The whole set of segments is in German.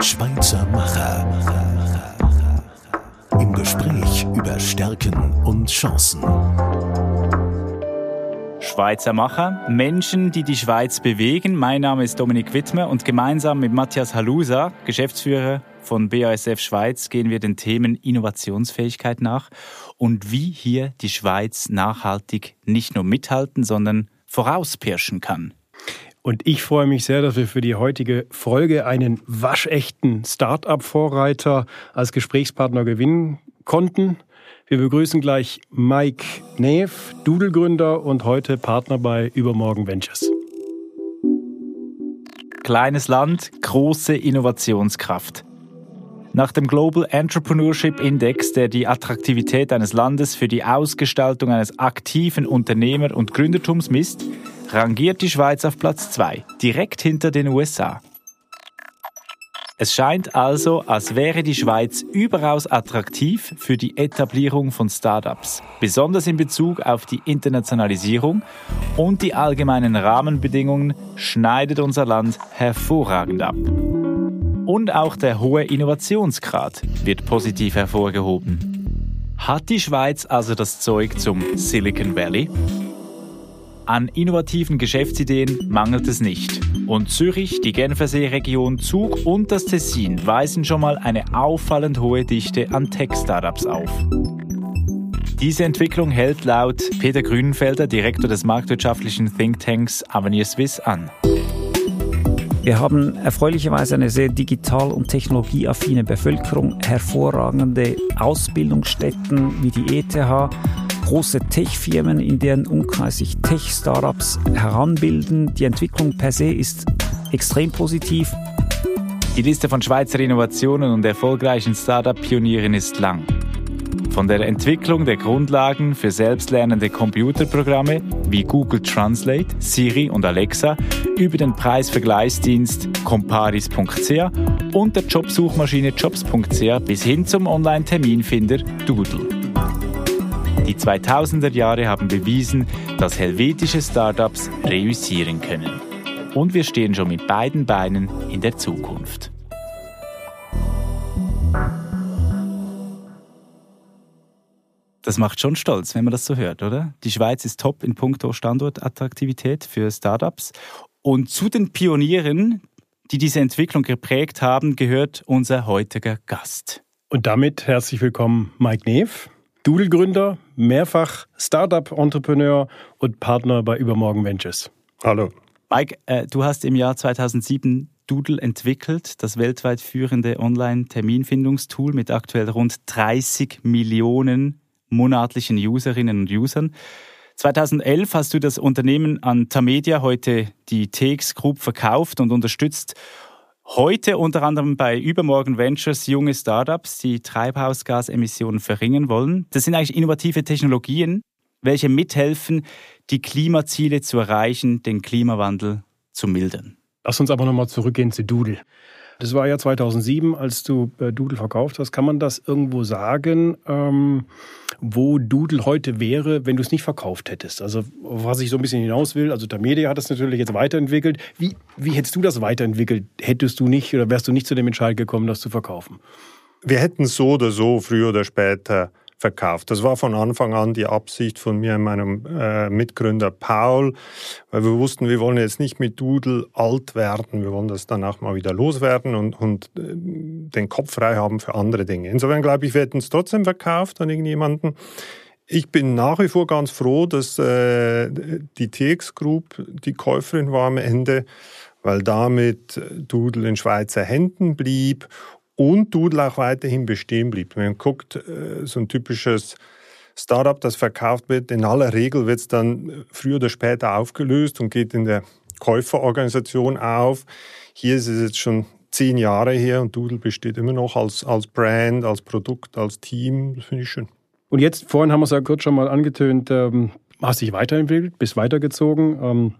Schweizer Macher. Im Gespräch über Stärken und Chancen. Schweizer Macher, Menschen, die die Schweiz bewegen. Mein Name ist Dominik Wittmer und gemeinsam mit Matthias Halusa, Geschäftsführer von BASF Schweiz, gehen wir den Themen Innovationsfähigkeit nach und wie hier die Schweiz nachhaltig nicht nur mithalten, sondern vorauspirschen kann. Und ich freue mich sehr, dass wir für die heutige Folge einen waschechten Start-up-Vorreiter als Gesprächspartner gewinnen konnten. Wir begrüßen gleich Mike Neef, Doodle-Gründer und heute Partner bei Übermorgen Ventures. Kleines Land, große Innovationskraft. Nach dem Global Entrepreneurship Index, der die Attraktivität eines Landes für die Ausgestaltung eines aktiven Unternehmer- und Gründertums misst, rangiert die Schweiz auf Platz 2, direkt hinter den USA. Es scheint also, als wäre die Schweiz überaus attraktiv für die Etablierung von Startups, besonders in Bezug auf die Internationalisierung und die allgemeinen Rahmenbedingungen schneidet unser Land hervorragend ab. Und auch der hohe Innovationsgrad wird positiv hervorgehoben. Hat die Schweiz also das Zeug zum Silicon Valley? An innovativen Geschäftsideen mangelt es nicht. Und Zürich, die Genfersee-Region, Zug und das Tessin weisen schon mal eine auffallend hohe Dichte an Tech-Startups auf. Diese Entwicklung hält laut Peter Grünenfelder, Direktor des marktwirtschaftlichen Thinktanks Avenir Swiss, an. Wir haben erfreulicherweise eine sehr digital- und technologieaffine Bevölkerung, hervorragende Ausbildungsstätten wie die ETH, große Tech-Firmen, in deren Umkreis sich Tech-Startups heranbilden. Die Entwicklung per se ist extrem positiv. Die Liste von Schweizer Innovationen und erfolgreichen Startup-Pionieren ist lang. Von der Entwicklung der Grundlagen für selbstlernende Computerprogramme wie Google Translate, Siri und Alexa über den Preisvergleichsdienst comparis.ch und der Jobsuchmaschine jobs.ch bis hin zum Online-Terminfinder Doodle. Die 2000er Jahre haben bewiesen, dass helvetische Startups reüssieren können. Und wir stehen schon mit beiden Beinen in der Zukunft. Das macht schon stolz, wenn man das so hört, oder? Die Schweiz ist top in puncto Standortattraktivität für Startups. Und zu den Pionieren, die diese Entwicklung geprägt haben, gehört unser heutiger Gast. Und damit herzlich willkommen, Mike Neef. Doodle-Gründer, mehrfach Startup-Entrepreneur und Partner bei Übermorgen Ventures. Hallo. Mike, äh, du hast im Jahr 2007 Doodle entwickelt, das weltweit führende Online-Terminfindungstool mit aktuell rund 30 Millionen monatlichen Userinnen und Usern. 2011 hast du das Unternehmen an Tamedia, heute die TX Group, verkauft und unterstützt Heute unter anderem bei Übermorgen Ventures junge Startups, die Treibhausgasemissionen verringern wollen. Das sind eigentlich innovative Technologien, welche mithelfen, die Klimaziele zu erreichen, den Klimawandel zu mildern. Lass uns aber nochmal zurückgehen zu Doodle. Das war ja 2007, als du äh, Doodle verkauft hast. Kann man das irgendwo sagen, ähm, wo Doodle heute wäre, wenn du es nicht verkauft hättest? Also was ich so ein bisschen hinaus will, also der Media hat das natürlich jetzt weiterentwickelt. Wie, wie hättest du das weiterentwickelt? Hättest du nicht oder wärst du nicht zu dem Entscheid gekommen, das zu verkaufen? Wir hätten so oder so früher oder später verkauft. Das war von Anfang an die Absicht von mir und meinem äh, Mitgründer Paul, weil wir wussten, wir wollen jetzt nicht mit Doodle alt werden, wir wollen das danach mal wieder loswerden und, und äh, den Kopf frei haben für andere Dinge. Insofern glaube ich, wir hätten es trotzdem verkauft an irgendjemanden. Ich bin nach wie vor ganz froh, dass äh, die TX Group die Käuferin war am Ende, weil damit Doodle in Schweizer Händen blieb und Doodle auch weiterhin bestehen blieb. Wenn man guckt, äh, so ein typisches Startup, das verkauft wird, in aller Regel wird es dann früher oder später aufgelöst und geht in der Käuferorganisation auf. Hier ist es jetzt schon zehn Jahre her und Doodle besteht immer noch als, als Brand, als Produkt, als Team. Das finde ich schön. Und jetzt, vorhin haben wir es ja kurz schon mal angetönt, ähm, hast dich weiterentwickelt, bist weitergezogen. Ähm,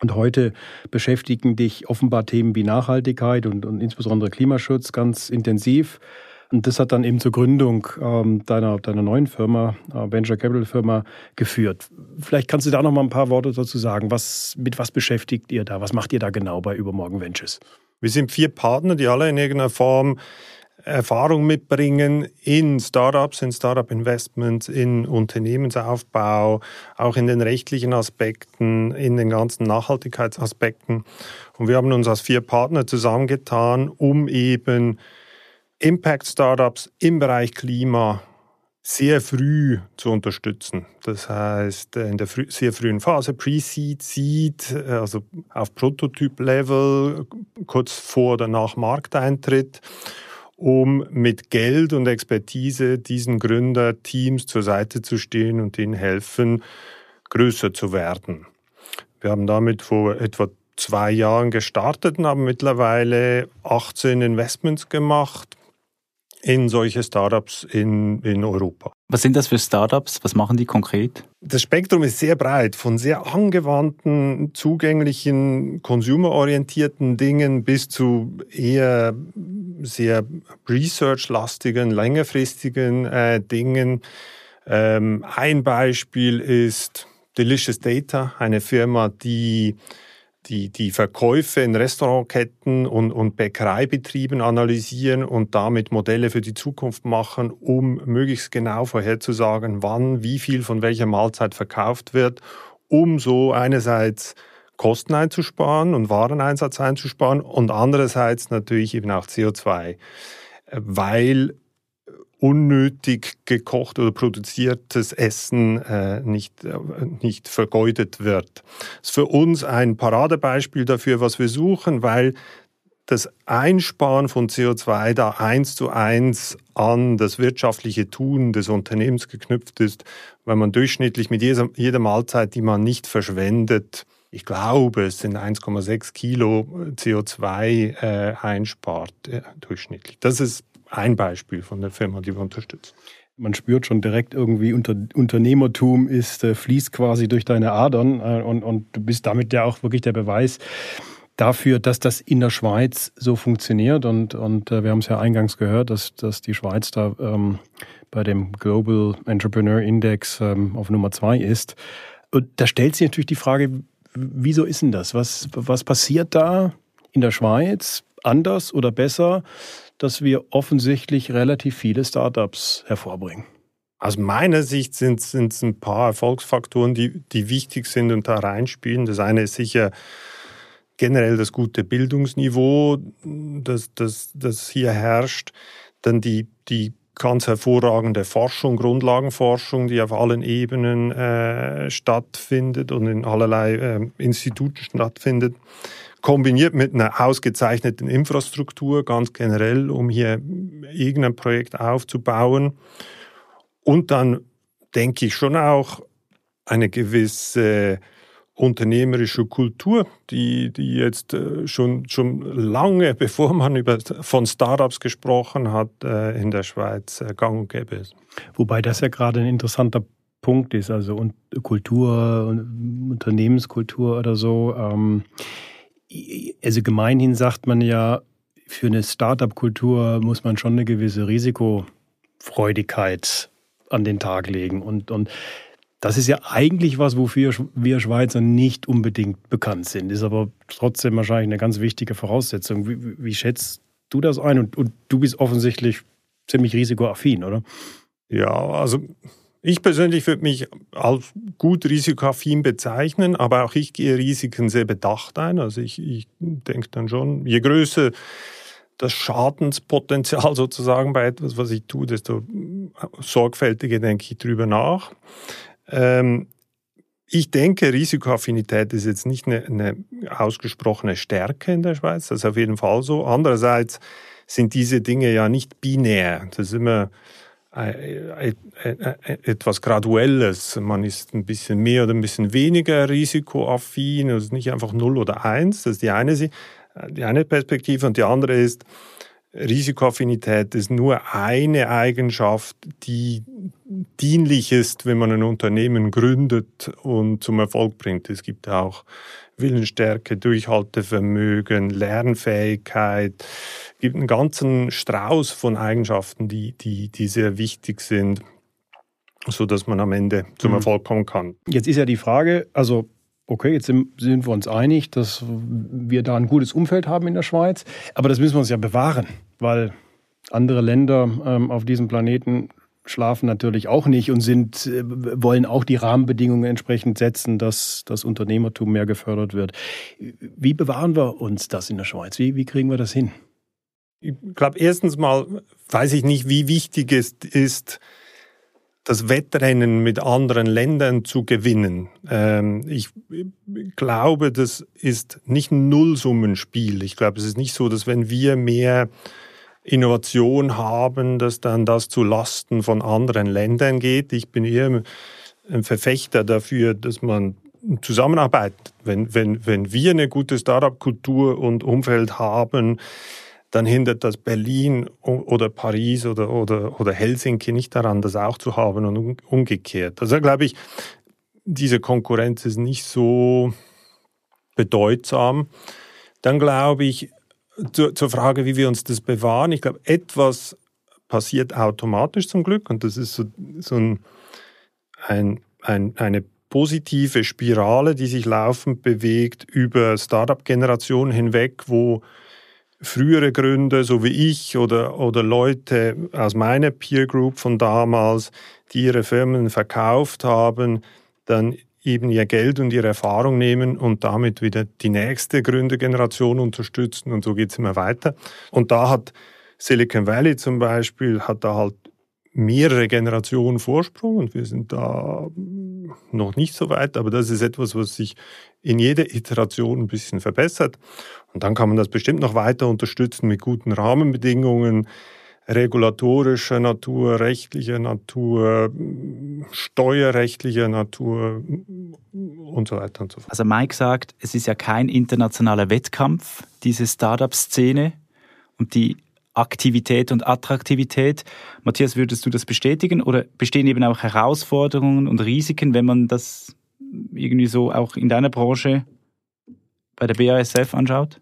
und heute beschäftigen dich offenbar Themen wie Nachhaltigkeit und, und insbesondere Klimaschutz ganz intensiv. Und das hat dann eben zur Gründung ähm, deiner, deiner neuen Firma, äh, Venture Capital Firma, geführt. Vielleicht kannst du da noch mal ein paar Worte dazu sagen. Was, mit was beschäftigt ihr da? Was macht ihr da genau bei Übermorgen Ventures? Wir sind vier Partner, die alle in irgendeiner Form Erfahrung mitbringen in Startups, in Startup-Investments, in Unternehmensaufbau, auch in den rechtlichen Aspekten, in den ganzen Nachhaltigkeitsaspekten. Und wir haben uns als vier Partner zusammengetan, um eben Impact-Startups im Bereich Klima sehr früh zu unterstützen. Das heißt, in der frü sehr frühen Phase, Pre-Seed, Seed, also auf Prototyp-Level, kurz vor oder nach Markteintritt um mit Geld und Expertise diesen Gründerteams zur Seite zu stehen und ihnen helfen, größer zu werden. Wir haben damit vor etwa zwei Jahren gestartet und haben mittlerweile 18 Investments gemacht in solche Startups in, in Europa. Was sind das für Startups? Was machen die konkret? Das Spektrum ist sehr breit, von sehr angewandten, zugänglichen, consumerorientierten Dingen bis zu eher sehr research-lastigen, längerfristigen äh, Dingen. Ähm, ein Beispiel ist Delicious Data, eine Firma, die die, die Verkäufe in Restaurantketten und, und Bäckereibetrieben analysieren und damit Modelle für die Zukunft machen, um möglichst genau vorherzusagen, wann wie viel von welcher Mahlzeit verkauft wird, um so einerseits Kosten einzusparen und Wareneinsatz einzusparen und andererseits natürlich eben auch CO2, weil unnötig gekocht oder produziertes Essen äh, nicht, äh, nicht vergeudet wird. Das ist für uns ein Paradebeispiel dafür, was wir suchen, weil das Einsparen von CO2 da eins zu eins an das wirtschaftliche Tun des Unternehmens geknüpft ist, weil man durchschnittlich mit jeder, jeder Mahlzeit, die man nicht verschwendet, ich glaube, es sind 1,6 Kilo CO2 äh, einspart äh, durchschnittlich. Das ist ein Beispiel von der Firma, die wir unterstützen. Man spürt schon direkt irgendwie, unter, Unternehmertum ist, äh, fließt quasi durch deine Adern äh, und, und du bist damit ja auch wirklich der Beweis dafür, dass das in der Schweiz so funktioniert. Und, und äh, wir haben es ja eingangs gehört, dass, dass die Schweiz da ähm, bei dem Global Entrepreneur Index ähm, auf Nummer zwei ist. Und da stellt sich natürlich die Frage, wieso ist denn das? Was, was passiert da in der Schweiz anders oder besser, dass wir offensichtlich relativ viele Startups hervorbringen? Aus meiner Sicht sind es ein paar Erfolgsfaktoren, die, die wichtig sind und da reinspielen. Das eine ist sicher generell das gute Bildungsniveau, das, das, das hier herrscht. Dann die, die ganz hervorragende Forschung, Grundlagenforschung, die auf allen Ebenen äh, stattfindet und in allerlei äh, Instituten stattfindet kombiniert mit einer ausgezeichneten Infrastruktur ganz generell, um hier irgendein Projekt aufzubauen. Und dann denke ich schon auch eine gewisse unternehmerische Kultur, die, die jetzt äh, schon, schon lange, bevor man über, von Startups gesprochen hat, äh, in der Schweiz äh, gang und gäbe ist. Wobei das ja gerade ein interessanter Punkt ist, also Kultur, Unternehmenskultur oder so. Ähm, also gemeinhin sagt man ja, für eine Startup-Kultur muss man schon eine gewisse Risikofreudigkeit an den Tag legen. Und, und das ist ja eigentlich was, wofür wir Schweizer nicht unbedingt bekannt sind. Ist aber trotzdem wahrscheinlich eine ganz wichtige Voraussetzung. Wie, wie schätzt du das ein? Und, und du bist offensichtlich ziemlich risikoaffin, oder? Ja, also ich persönlich würde mich als gut risikoaffin bezeichnen, aber auch ich gehe Risiken sehr bedacht ein. Also ich, ich denke dann schon, je größer das Schadenspotenzial sozusagen bei etwas, was ich tue, desto sorgfältiger denke ich drüber nach. Ähm, ich denke, Risikoaffinität ist jetzt nicht eine, eine ausgesprochene Stärke in der Schweiz. Das ist auf jeden Fall so. Andererseits sind diese Dinge ja nicht binär. Das ist immer etwas Graduelles. Man ist ein bisschen mehr oder ein bisschen weniger risikoaffin. Es ist nicht einfach 0 oder 1. Das ist die eine, die eine Perspektive. Und die andere ist, Risikoaffinität ist nur eine Eigenschaft, die dienlich ist, wenn man ein Unternehmen gründet und zum Erfolg bringt. Es gibt auch Willensstärke, Durchhaltevermögen, Lernfähigkeit. Es gibt einen ganzen Strauß von Eigenschaften, die, die, die sehr wichtig sind, so dass man am Ende zum mhm. Erfolg kommen kann. Jetzt ist ja die Frage, also okay, jetzt sind, sind wir uns einig, dass wir da ein gutes Umfeld haben in der Schweiz, aber das müssen wir uns ja bewahren, weil andere Länder ähm, auf diesem Planeten schlafen natürlich auch nicht und sind, äh, wollen auch die Rahmenbedingungen entsprechend setzen, dass das Unternehmertum mehr gefördert wird. Wie bewahren wir uns das in der Schweiz? Wie, wie kriegen wir das hin? Ich glaube, erstens mal weiß ich nicht, wie wichtig es ist, das Wettrennen mit anderen Ländern zu gewinnen. Ähm, ich glaube, das ist nicht ein Nullsummenspiel. Ich glaube, es ist nicht so, dass wenn wir mehr Innovation haben, dass dann das zu Lasten von anderen Ländern geht. Ich bin eher ein Verfechter dafür, dass man zusammenarbeitet. Wenn, wenn, wenn wir eine gute Startup-Kultur und Umfeld haben, dann hindert das Berlin oder Paris oder, oder, oder Helsinki nicht daran, das auch zu haben und umgekehrt. Also glaube ich, diese Konkurrenz ist nicht so bedeutsam. Dann glaube ich, zur, zur Frage, wie wir uns das bewahren. Ich glaube, etwas passiert automatisch zum Glück und das ist so, so ein, ein, ein, eine positive Spirale, die sich laufend bewegt über Startup-Generationen hinweg, wo frühere Gründer, so wie ich oder, oder Leute aus meiner Peer Group von damals, die ihre Firmen verkauft haben, dann eben ihr Geld und ihre Erfahrung nehmen und damit wieder die nächste Gründergeneration unterstützen und so geht es immer weiter. Und da hat Silicon Valley zum Beispiel, hat da halt mehrere Generationen Vorsprung und wir sind da noch nicht so weit, aber das ist etwas, was sich in jeder Iteration ein bisschen verbessert. Und dann kann man das bestimmt noch weiter unterstützen mit guten Rahmenbedingungen, regulatorischer Natur, rechtlicher Natur, steuerrechtlicher Natur und so weiter und so fort. Also Mike sagt, es ist ja kein internationaler Wettkampf, diese Startup-Szene und die Aktivität und Attraktivität. Matthias, würdest du das bestätigen oder bestehen eben auch Herausforderungen und Risiken, wenn man das irgendwie so auch in deiner Branche bei der BASF anschaut?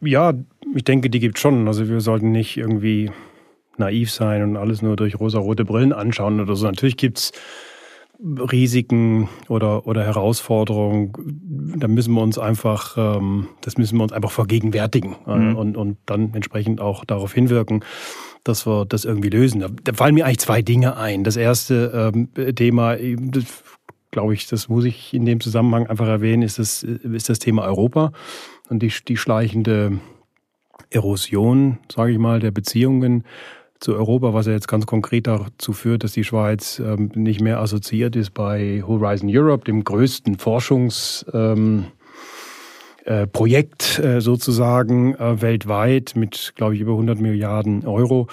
Ja, ich denke, die gibt es schon. Also wir sollten nicht irgendwie naiv sein und alles nur durch rosa-rote Brillen anschauen oder so. Natürlich gibt es Risiken oder, oder Herausforderungen, da müssen wir uns einfach, ähm, das müssen wir uns einfach vergegenwärtigen äh, mhm. und, und dann entsprechend auch darauf hinwirken, dass wir das irgendwie lösen. Da, fallen mir eigentlich zwei Dinge ein. Das erste ähm, Thema, das, glaube ich, das muss ich in dem Zusammenhang einfach erwähnen, ist das, ist das Thema Europa und die, die schleichende Erosion, sage ich mal, der Beziehungen zu Europa, was ja jetzt ganz konkret dazu führt, dass die Schweiz ähm, nicht mehr assoziiert ist bei Horizon Europe, dem größten Forschungs ähm, äh, Projekt äh, sozusagen äh, weltweit mit, glaube ich, über 100 Milliarden Euro.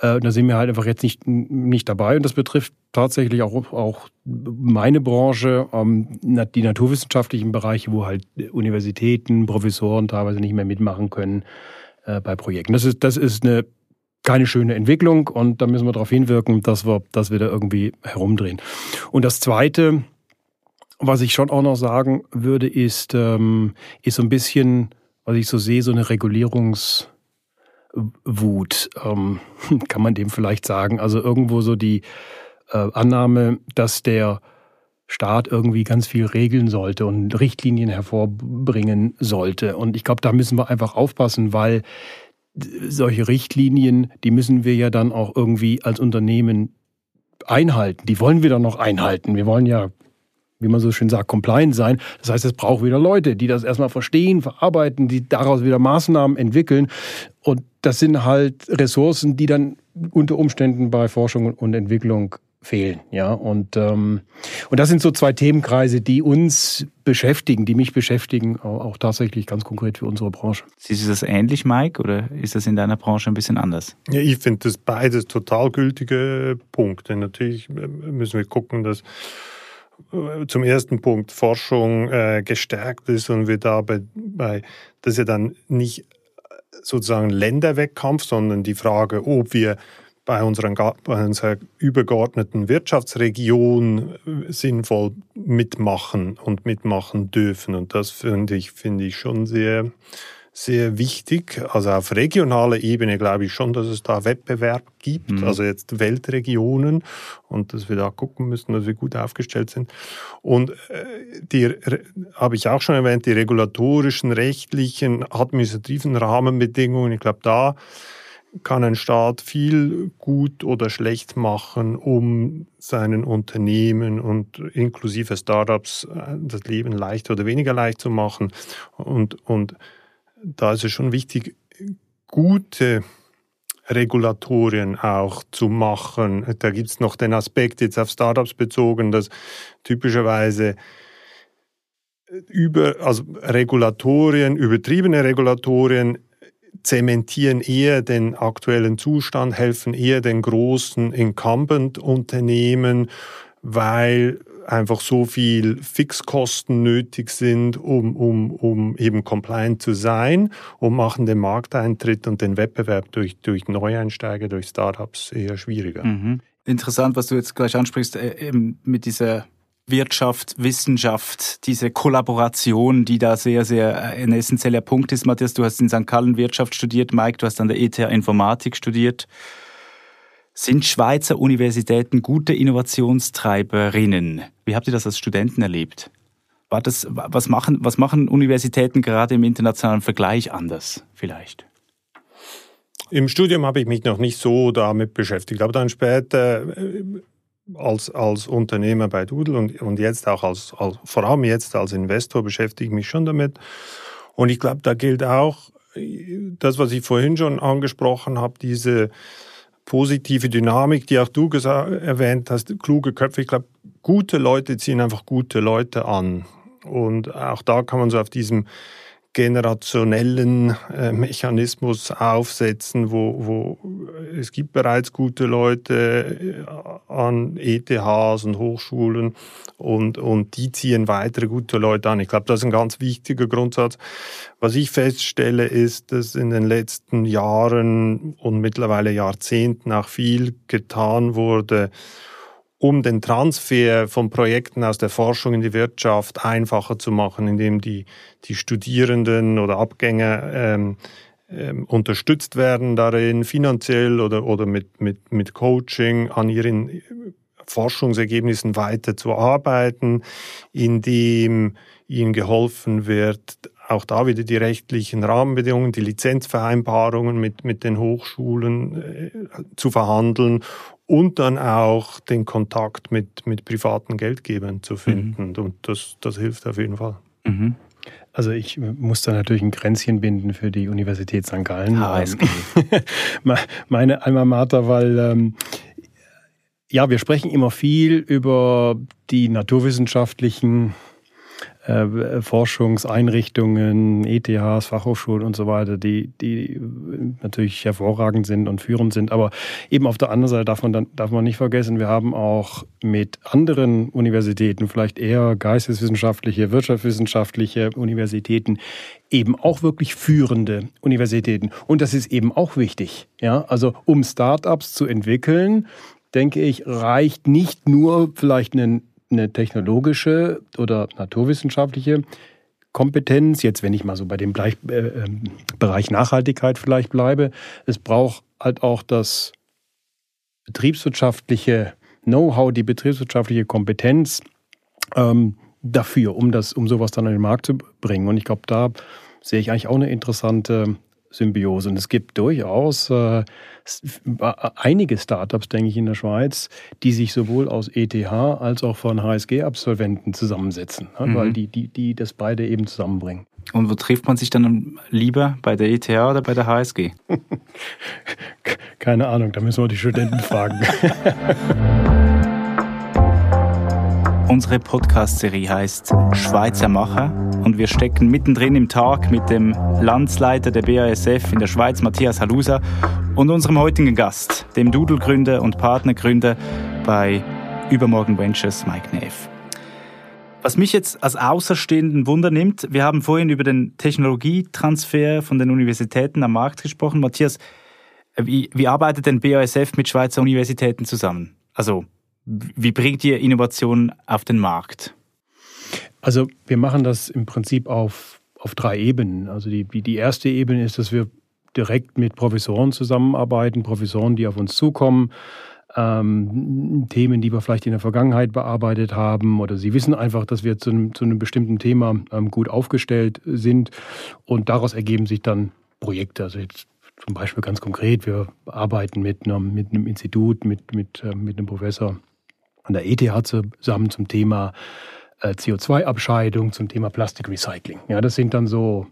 Da sind wir halt einfach jetzt nicht, nicht dabei. Und das betrifft tatsächlich auch, auch meine Branche, ähm, die naturwissenschaftlichen Bereiche, wo halt Universitäten, Professoren teilweise nicht mehr mitmachen können bei Projekten. Das ist, das ist eine keine schöne Entwicklung und da müssen wir darauf hinwirken, dass wir das wieder irgendwie herumdrehen. Und das Zweite, was ich schon auch noch sagen würde, ist, ähm, ist so ein bisschen, was ich so sehe, so eine Regulierungswut, ähm, kann man dem vielleicht sagen. Also irgendwo so die äh, Annahme, dass der Staat irgendwie ganz viel regeln sollte und Richtlinien hervorbringen sollte. Und ich glaube, da müssen wir einfach aufpassen, weil solche Richtlinien, die müssen wir ja dann auch irgendwie als Unternehmen einhalten. Die wollen wir dann noch einhalten. Wir wollen ja, wie man so schön sagt, compliant sein. Das heißt, es braucht wieder Leute, die das erstmal verstehen, verarbeiten, die daraus wieder Maßnahmen entwickeln. Und das sind halt Ressourcen, die dann unter Umständen bei Forschung und Entwicklung fehlen. Ja, und, ähm, und das sind so zwei Themenkreise, die uns beschäftigen, die mich beschäftigen, auch, tatsächlich ganz konkret für unsere Branche. Siehst du das ähnlich, Mike, oder ist das in deiner Branche ein bisschen anders? Ja, ich finde das beides total gültige Punkte. Natürlich äh, müssen wir gucken, dass zum ersten Punkt Forschung äh, gestärkt ist und wir dabei, bei, dass ja dann nicht sozusagen Länderwettkampf, sondern die Frage, ob wir bei, unseren, bei unserer übergeordneten Wirtschaftsregion äh, sinnvoll mitmachen und mitmachen dürfen. Und das finde ich, finde ich schon sehr, sehr wichtig. Also auf regionaler Ebene glaube ich schon, dass es da Wettbewerb gibt, mhm. also jetzt Weltregionen und dass wir da gucken müssen, dass wir gut aufgestellt sind. Und äh, die habe ich auch schon erwähnt, die regulatorischen, rechtlichen, administrativen Rahmenbedingungen. Ich glaube, da kann ein Staat viel gut oder schlecht machen, um seinen Unternehmen und inklusive Startups äh, das Leben leicht oder weniger leicht zu machen. Und, und da ist es schon wichtig, gute Regulatorien auch zu machen. Da gibt es noch den Aspekt jetzt auf Startups bezogen, dass typischerweise über, also Regulatorien, übertriebene Regulatorien zementieren eher den aktuellen Zustand, helfen eher den großen Incumbent-Unternehmen, weil einfach so viel Fixkosten nötig sind, um, um, um eben compliant zu sein und machen den Markteintritt und den Wettbewerb durch, durch Neueinsteiger, durch Startups eher schwieriger. Mhm. Interessant, was du jetzt gleich ansprichst, äh, eben mit dieser Wirtschaft, Wissenschaft, diese Kollaboration, die da sehr, sehr äh, ein essentieller Punkt ist. Matthias, du hast in St. Gallen Wirtschaft studiert, Mike, du hast an der ETH Informatik studiert. Sind Schweizer Universitäten gute Innovationstreiberinnen? Wie habt ihr das als Studenten erlebt? Das, was, machen, was machen Universitäten gerade im internationalen Vergleich anders vielleicht? Im Studium habe ich mich noch nicht so damit beschäftigt, aber dann später äh, als, als Unternehmer bei Doodle und, und jetzt auch als, als, vor allem jetzt als Investor beschäftige ich mich schon damit. Und ich glaube, da gilt auch das, was ich vorhin schon angesprochen habe, diese positive Dynamik, die auch du erwähnt hast, kluge Köpfe. Ich glaube, gute Leute ziehen einfach gute Leute an. Und auch da kann man so auf diesem generationellen äh, Mechanismus aufsetzen, wo, wo es gibt bereits gute Leute äh, an ETHs und Hochschulen und, und die ziehen weitere gute Leute an. Ich glaube, das ist ein ganz wichtiger Grundsatz. Was ich feststelle, ist, dass in den letzten Jahren und mittlerweile Jahrzehnten auch viel getan wurde, um den Transfer von Projekten aus der Forschung in die Wirtschaft einfacher zu machen, indem die, die Studierenden oder Abgänger ähm, ähm, unterstützt werden darin, finanziell oder, oder mit, mit, mit Coaching an ihren Forschungsergebnissen weiter zu arbeiten, indem ihnen geholfen wird, auch da wieder die rechtlichen Rahmenbedingungen, die Lizenzvereinbarungen mit, mit den Hochschulen äh, zu verhandeln und dann auch den Kontakt mit, mit privaten Geldgebern zu finden. Mhm. Und das, das hilft auf jeden Fall. Mhm. Also ich muss da natürlich ein Grenzchen binden für die Universität St. Gallen. HSG. Meine Alma Mater, weil ähm, ja, wir sprechen immer viel über die naturwissenschaftlichen äh, Forschungseinrichtungen, ETHs, Fachhochschulen und so weiter, die, die natürlich hervorragend sind und führend sind. Aber eben auf der anderen Seite darf man, dann, darf man nicht vergessen, wir haben auch mit anderen Universitäten, vielleicht eher geisteswissenschaftliche, wirtschaftswissenschaftliche Universitäten, eben auch wirklich führende Universitäten. Und das ist eben auch wichtig. Ja, also um Startups zu entwickeln, denke ich, reicht nicht nur vielleicht einen eine technologische oder naturwissenschaftliche Kompetenz, jetzt wenn ich mal so bei dem Bereich, äh, ähm, Bereich Nachhaltigkeit vielleicht bleibe, es braucht halt auch das betriebswirtschaftliche Know-how, die betriebswirtschaftliche Kompetenz ähm, dafür, um das, um sowas dann an den Markt zu bringen. Und ich glaube, da sehe ich eigentlich auch eine interessante Symbiose. Und es gibt durchaus äh, einige Startups, denke ich, in der Schweiz, die sich sowohl aus ETH als auch von HSG-Absolventen zusammensetzen, mhm. weil die, die, die das beide eben zusammenbringen. Und wo trifft man sich dann lieber? Bei der ETH oder bei der HSG? Keine Ahnung, da müssen wir die Studenten fragen. Unsere Podcast-Serie heißt Schweizer Macher und wir stecken mittendrin im Tag mit dem Landsleiter der BASF in der Schweiz, Matthias Halusa, und unserem heutigen Gast, dem Doodle-Gründer und Partnergründer bei Übermorgen Ventures, Mike Neff. Was mich jetzt als Außerstehenden Wunder nimmt, wir haben vorhin über den Technologietransfer von den Universitäten am Markt gesprochen. Matthias, Wie, wie arbeitet denn BASF mit Schweizer Universitäten zusammen? Also, wie bringt ihr Innovationen auf den Markt? Also, wir machen das im Prinzip auf, auf drei Ebenen. Also, die, die erste Ebene ist, dass wir direkt mit Professoren zusammenarbeiten, Professoren, die auf uns zukommen, ähm, Themen, die wir vielleicht in der Vergangenheit bearbeitet haben, oder sie wissen einfach, dass wir zu einem, zu einem bestimmten Thema ähm, gut aufgestellt sind und daraus ergeben sich dann Projekte. Also jetzt zum Beispiel ganz konkret, wir arbeiten mit einem, mit einem Institut, mit, mit, äh, mit einem Professor an der ETH zusammen zum Thema äh, CO2-Abscheidung, zum Thema Plastikrecycling. Ja, das sind dann so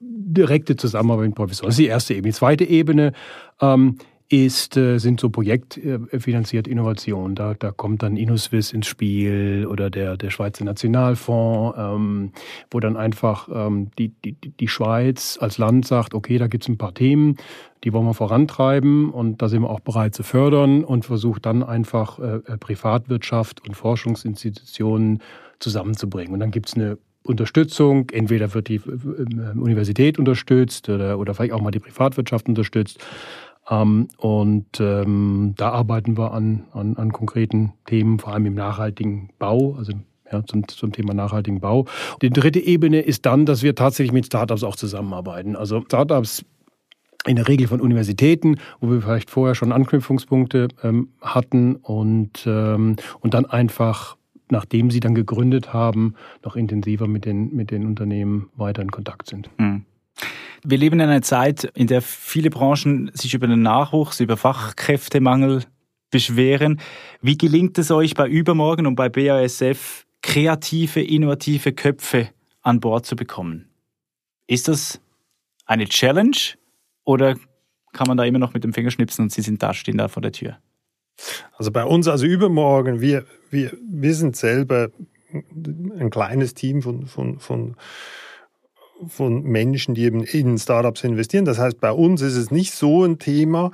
direkte Zusammenarbeit mit Professoren. Das ist die erste Ebene. Die zweite Ebene ähm, ist, äh, sind so projektfinanzierte Innovationen. Da, da kommt dann InnoSwiss ins Spiel oder der, der Schweizer Nationalfonds, ähm, wo dann einfach ähm, die, die, die Schweiz als Land sagt, okay, da gibt es ein paar Themen, die wollen wir vorantreiben und da sind wir auch bereit zu fördern und versucht dann einfach äh, äh Privatwirtschaft und Forschungsinstitutionen zusammenzubringen. Und dann gibt es eine Unterstützung. Entweder wird die äh, Universität unterstützt oder, oder vielleicht auch mal die Privatwirtschaft unterstützt. Ähm, und ähm, da arbeiten wir an, an, an konkreten Themen, vor allem im nachhaltigen Bau, also ja, zum, zum Thema nachhaltigen Bau. Die dritte Ebene ist dann, dass wir tatsächlich mit Startups auch zusammenarbeiten. Also Startups in der Regel von Universitäten, wo wir vielleicht vorher schon Anknüpfungspunkte ähm, hatten und, ähm, und dann einfach, nachdem sie dann gegründet haben, noch intensiver mit den, mit den Unternehmen weiter in Kontakt sind. Mhm. Wir leben in einer Zeit, in der viele Branchen sich über den Nachwuchs, über Fachkräftemangel beschweren. Wie gelingt es euch bei Übermorgen und bei BASF, kreative, innovative Köpfe an Bord zu bekommen? Ist das eine Challenge oder kann man da immer noch mit dem Finger schnipsen und sie sind da, stehen da vor der Tür? Also bei uns, also übermorgen, wir, wir, wir sind selber ein kleines Team von, von, von von Menschen, die eben in Startups investieren. Das heißt, bei uns ist es nicht so ein Thema.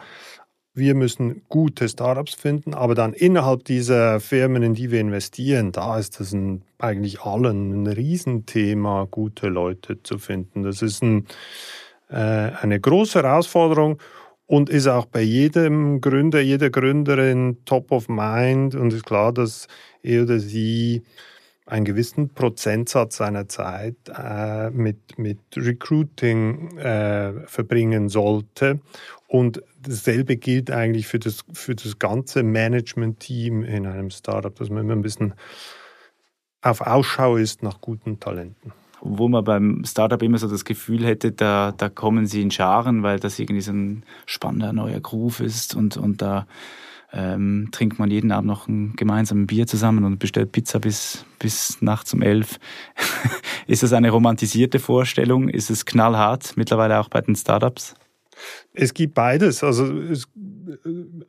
Wir müssen gute Startups finden, aber dann innerhalb dieser Firmen, in die wir investieren, da ist es ein, eigentlich allen ein Riesenthema, gute Leute zu finden. Das ist ein, äh, eine große Herausforderung und ist auch bei jedem Gründer, jeder Gründerin top of mind und ist klar, dass er oder sie einen gewissen Prozentsatz seiner Zeit äh, mit, mit Recruiting äh, verbringen sollte. Und dasselbe gilt eigentlich für das, für das ganze Management-Team in einem Startup, dass man immer ein bisschen auf Ausschau ist nach guten Talenten. Wo man beim Startup immer so das Gefühl hätte, da, da kommen sie in Scharen, weil das irgendwie so ein spannender neuer Groove ist und, und da ähm, trinkt man jeden Abend noch ein gemeinsames Bier zusammen und bestellt Pizza bis, bis nachts um elf. ist das eine romantisierte Vorstellung? Ist es knallhart mittlerweile auch bei den Startups? Es gibt beides. Also es,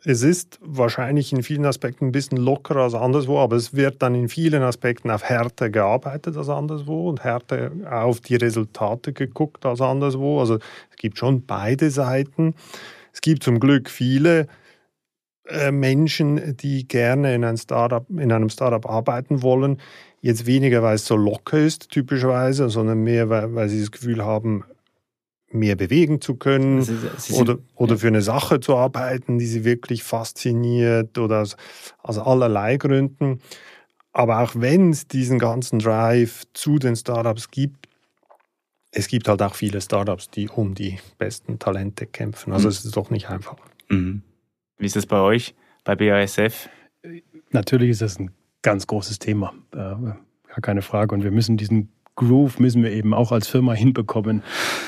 es, ist wahrscheinlich in vielen Aspekten ein bisschen lockerer als anderswo, aber es wird dann in vielen Aspekten auf härter gearbeitet als anderswo und härter auf die Resultate geguckt als anderswo. Also es gibt schon beide Seiten. Es gibt zum Glück viele äh, Menschen, die gerne in, ein Startup, in einem Startup arbeiten wollen. Jetzt weniger, weil es so locker ist, typischerweise, sondern mehr, weil, weil sie das Gefühl haben, mehr bewegen zu können sie sind, oder, oder ja. für eine Sache zu arbeiten, die sie wirklich fasziniert oder aus, aus allerlei Gründen. Aber auch wenn es diesen ganzen Drive zu den Startups gibt, es gibt halt auch viele Startups, die um die besten Talente kämpfen. Also mhm. es ist doch nicht einfach. Mhm. Wie ist es bei euch, bei BASF? Natürlich ist das ein ganz großes Thema, äh, gar keine Frage. Und wir müssen diesen Groove müssen wir eben auch als Firma hinbekommen,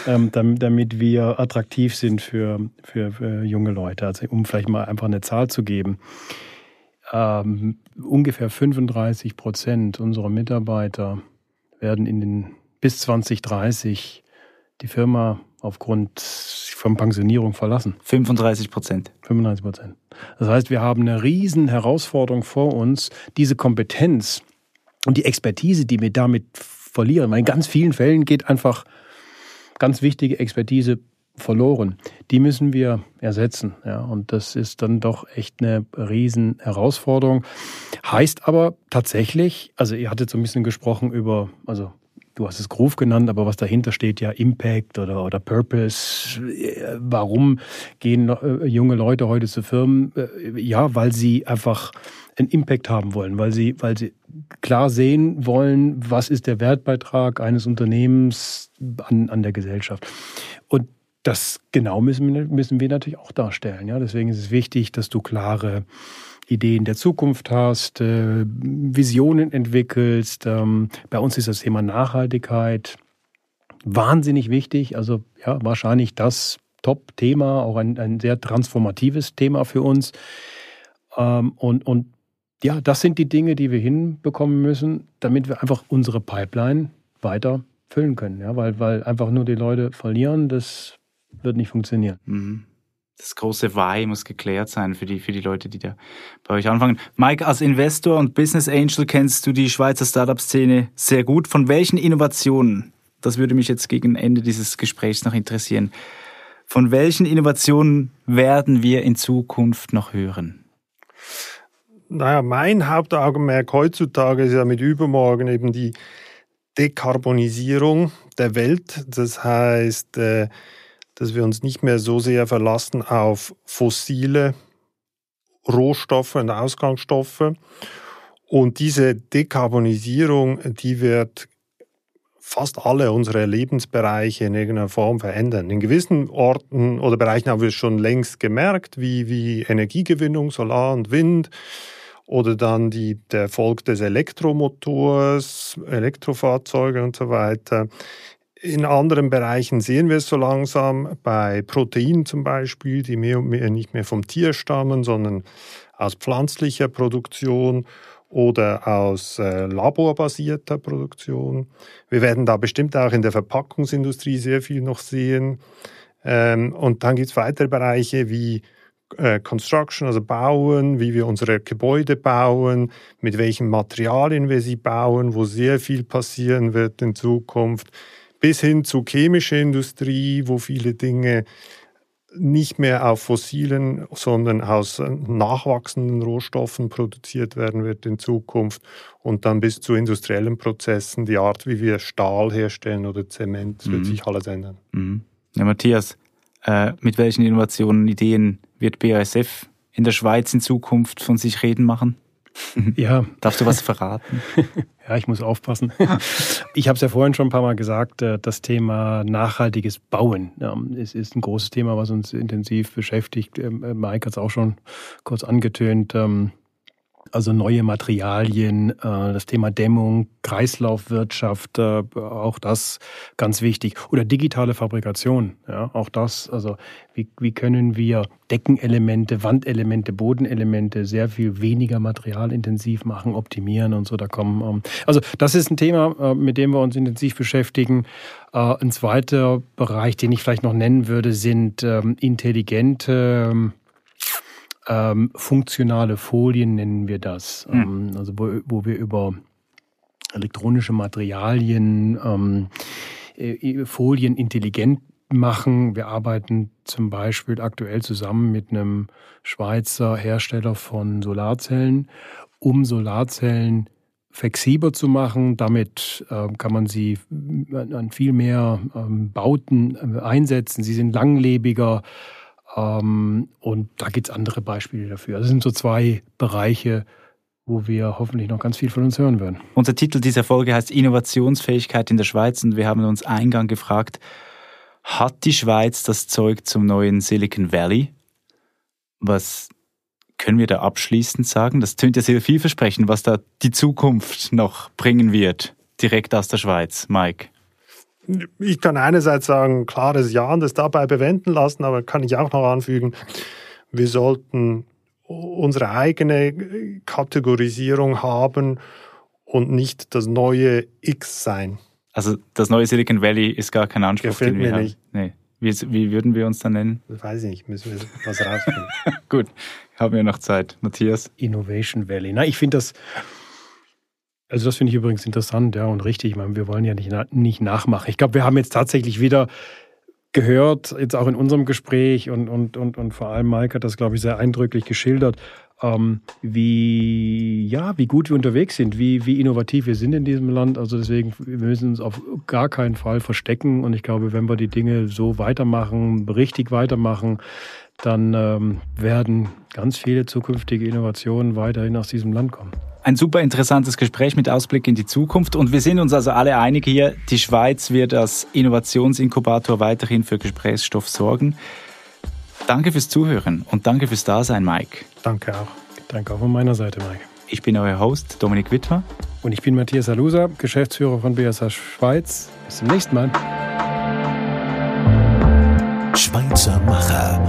ähm, damit wir attraktiv sind für, für, für, junge Leute. Also um vielleicht mal einfach eine Zahl zu geben. Ähm, ungefähr 35 Prozent unserer Mitarbeiter werden in den bis 2030 die Firma aufgrund von Pensionierung verlassen. 35 Prozent. 35 Prozent. Das heißt, wir haben eine riesen Herausforderung vor uns, diese Kompetenz und die Expertise, die wir damit verlieren. Weil in ganz vielen Fällen geht einfach ganz wichtige Expertise verloren. Die müssen wir ersetzen. Ja, und das ist dann doch echt eine riesen Herausforderung. Heißt aber tatsächlich, also ihr hattet so ein bisschen gesprochen über, also du hast es Groove genannt, aber was dahinter steht ja Impact oder, oder Purpose. Warum gehen äh, junge Leute heute zu Firmen? Äh, ja, weil sie einfach einen Impact haben wollen, weil sie, weil sie klar sehen wollen, was ist der Wertbeitrag eines Unternehmens an, an der Gesellschaft. Und das genau müssen, müssen wir natürlich auch darstellen. Ja? Deswegen ist es wichtig, dass du klare Ideen der Zukunft hast, äh, Visionen entwickelst. Ähm, bei uns ist das Thema Nachhaltigkeit wahnsinnig wichtig. Also ja, wahrscheinlich das Top-Thema, auch ein, ein sehr transformatives Thema für uns. Ähm, und, und ja, das sind die Dinge, die wir hinbekommen müssen, damit wir einfach unsere Pipeline weiter füllen können. Ja, weil, weil einfach nur die Leute verlieren, das wird nicht funktionieren. Mhm das große Why muss geklärt sein für die, für die Leute, die da bei euch anfangen. Mike, als Investor und Business Angel kennst du die Schweizer Startup-Szene sehr gut. Von welchen Innovationen, das würde mich jetzt gegen Ende dieses Gesprächs noch interessieren, von welchen Innovationen werden wir in Zukunft noch hören? Naja, mein Hauptaugenmerk heutzutage ist ja mit übermorgen eben die Dekarbonisierung der Welt. Das heißt, äh, dass wir uns nicht mehr so sehr verlassen auf fossile Rohstoffe und Ausgangsstoffe. Und diese Dekarbonisierung, die wird fast alle unsere Lebensbereiche in irgendeiner Form verändern. In gewissen Orten oder Bereichen haben wir es schon längst gemerkt, wie, wie Energiegewinnung, Solar und Wind oder dann die, der Erfolg des Elektromotors, Elektrofahrzeuge und so weiter. In anderen Bereichen sehen wir es so langsam, bei Proteinen zum Beispiel, die mehr und mehr nicht mehr vom Tier stammen, sondern aus pflanzlicher Produktion oder aus äh, laborbasierter Produktion. Wir werden da bestimmt auch in der Verpackungsindustrie sehr viel noch sehen. Ähm, und dann gibt es weitere Bereiche wie äh, Construction, also Bauen, wie wir unsere Gebäude bauen, mit welchen Materialien wir sie bauen, wo sehr viel passieren wird in Zukunft bis hin zu chemischer Industrie, wo viele Dinge nicht mehr auf fossilen, sondern aus nachwachsenden Rohstoffen produziert werden wird in Zukunft und dann bis zu industriellen Prozessen, die Art, wie wir Stahl herstellen oder Zement, mhm. wird sich alles ändern. Mhm. Ja, Matthias, äh, mit welchen Innovationen, Ideen wird BASF in der Schweiz in Zukunft von sich reden machen? Ja. Darfst du was verraten? ja, ich muss aufpassen. Ich habe es ja vorhin schon ein paar Mal gesagt, äh, das Thema nachhaltiges Bauen es ist ein großes Thema, was uns intensiv beschäftigt. Ähm, äh, Mike hat es auch schon kurz angetönt. Ähm, also neue Materialien, äh, das Thema Dämmung, Kreislaufwirtschaft, äh, auch das ganz wichtig. Oder digitale Fabrikation, ja, auch das. Also wie, wie können wir Deckenelemente, Wandelemente, Bodenelemente sehr viel weniger materialintensiv machen, optimieren und so. Da kommen ähm, also das ist ein Thema, mit dem wir uns intensiv beschäftigen. Ein zweiter Bereich, den ich vielleicht noch nennen würde, sind ähm, intelligente ähm, funktionale Folien nennen wir das. Mhm. Ähm, also wo, wo, wir über elektronische Materialien ähm, äh, Folien intelligent machen. Wir arbeiten zum Beispiel aktuell zusammen mit einem Schweizer Hersteller von Solarzellen, um Solarzellen flexibler zu machen. Damit äh, kann man sie an viel mehr ähm, Bauten äh, einsetzen. Sie sind langlebiger. Ähm, und da gibt es andere Beispiele dafür. Das sind so zwei Bereiche, wo wir hoffentlich noch ganz viel von uns hören werden. Unser Titel dieser Folge heißt Innovationsfähigkeit in der Schweiz und wir haben uns eingang gefragt, hat die Schweiz das Zeug zum neuen Silicon Valley? Was können wir da abschließend sagen? Das tönt ja sehr vielversprechend, was da die Zukunft noch bringen wird, direkt aus der Schweiz, Mike. Ich kann einerseits sagen, klares Ja und das dabei bewenden lassen, aber kann ich auch noch anfügen, wir sollten unsere eigene Kategorisierung haben und nicht das neue X sein. Also das neue Silicon Valley ist gar kein Anspruch, Gefällt den wir mir haben. Nicht. Nee. Wie, wie, würden wir uns dann nennen? Das weiß ich nicht, müssen wir was rausfinden. Gut, haben wir noch Zeit. Matthias? Innovation Valley. Na, ich finde das also das finde ich übrigens interessant, ja, und richtig. Ich meine, wir wollen ja nicht, nicht nachmachen. Ich glaube, wir haben jetzt tatsächlich wieder gehört, jetzt auch in unserem Gespräch und, und, und, und vor allem Mike hat das, glaube ich, sehr eindrücklich geschildert. ähm, wie, ja, wie gut wir unterwegs sind, wie, wie innovativ wir sind in diesem Land. Also deswegen, wir müssen uns auf gar keinen Fall verstecken. Und ich glaube, wenn wir die Dinge so weitermachen, richtig weitermachen, dann ähm, werden ganz viele zukünftige Innovationen weiterhin aus diesem Land kommen. Ein super interessantes Gespräch mit Ausblick in die Zukunft. Und wir sind uns also alle einig hier, die Schweiz wird als Innovationsinkubator weiterhin für Gesprächsstoff sorgen. Danke fürs Zuhören und danke fürs Dasein, Mike. Danke auch. Danke auch von meiner Seite, Mike. Ich bin euer Host, Dominik Wittmer. Und ich bin Matthias Alusa, Geschäftsführer von BSH Schweiz. Bis zum nächsten Mal. Schweizer Macher.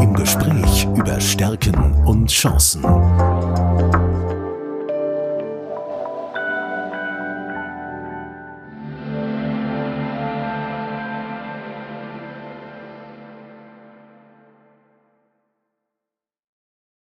Im Gespräch über Stärken und Chancen.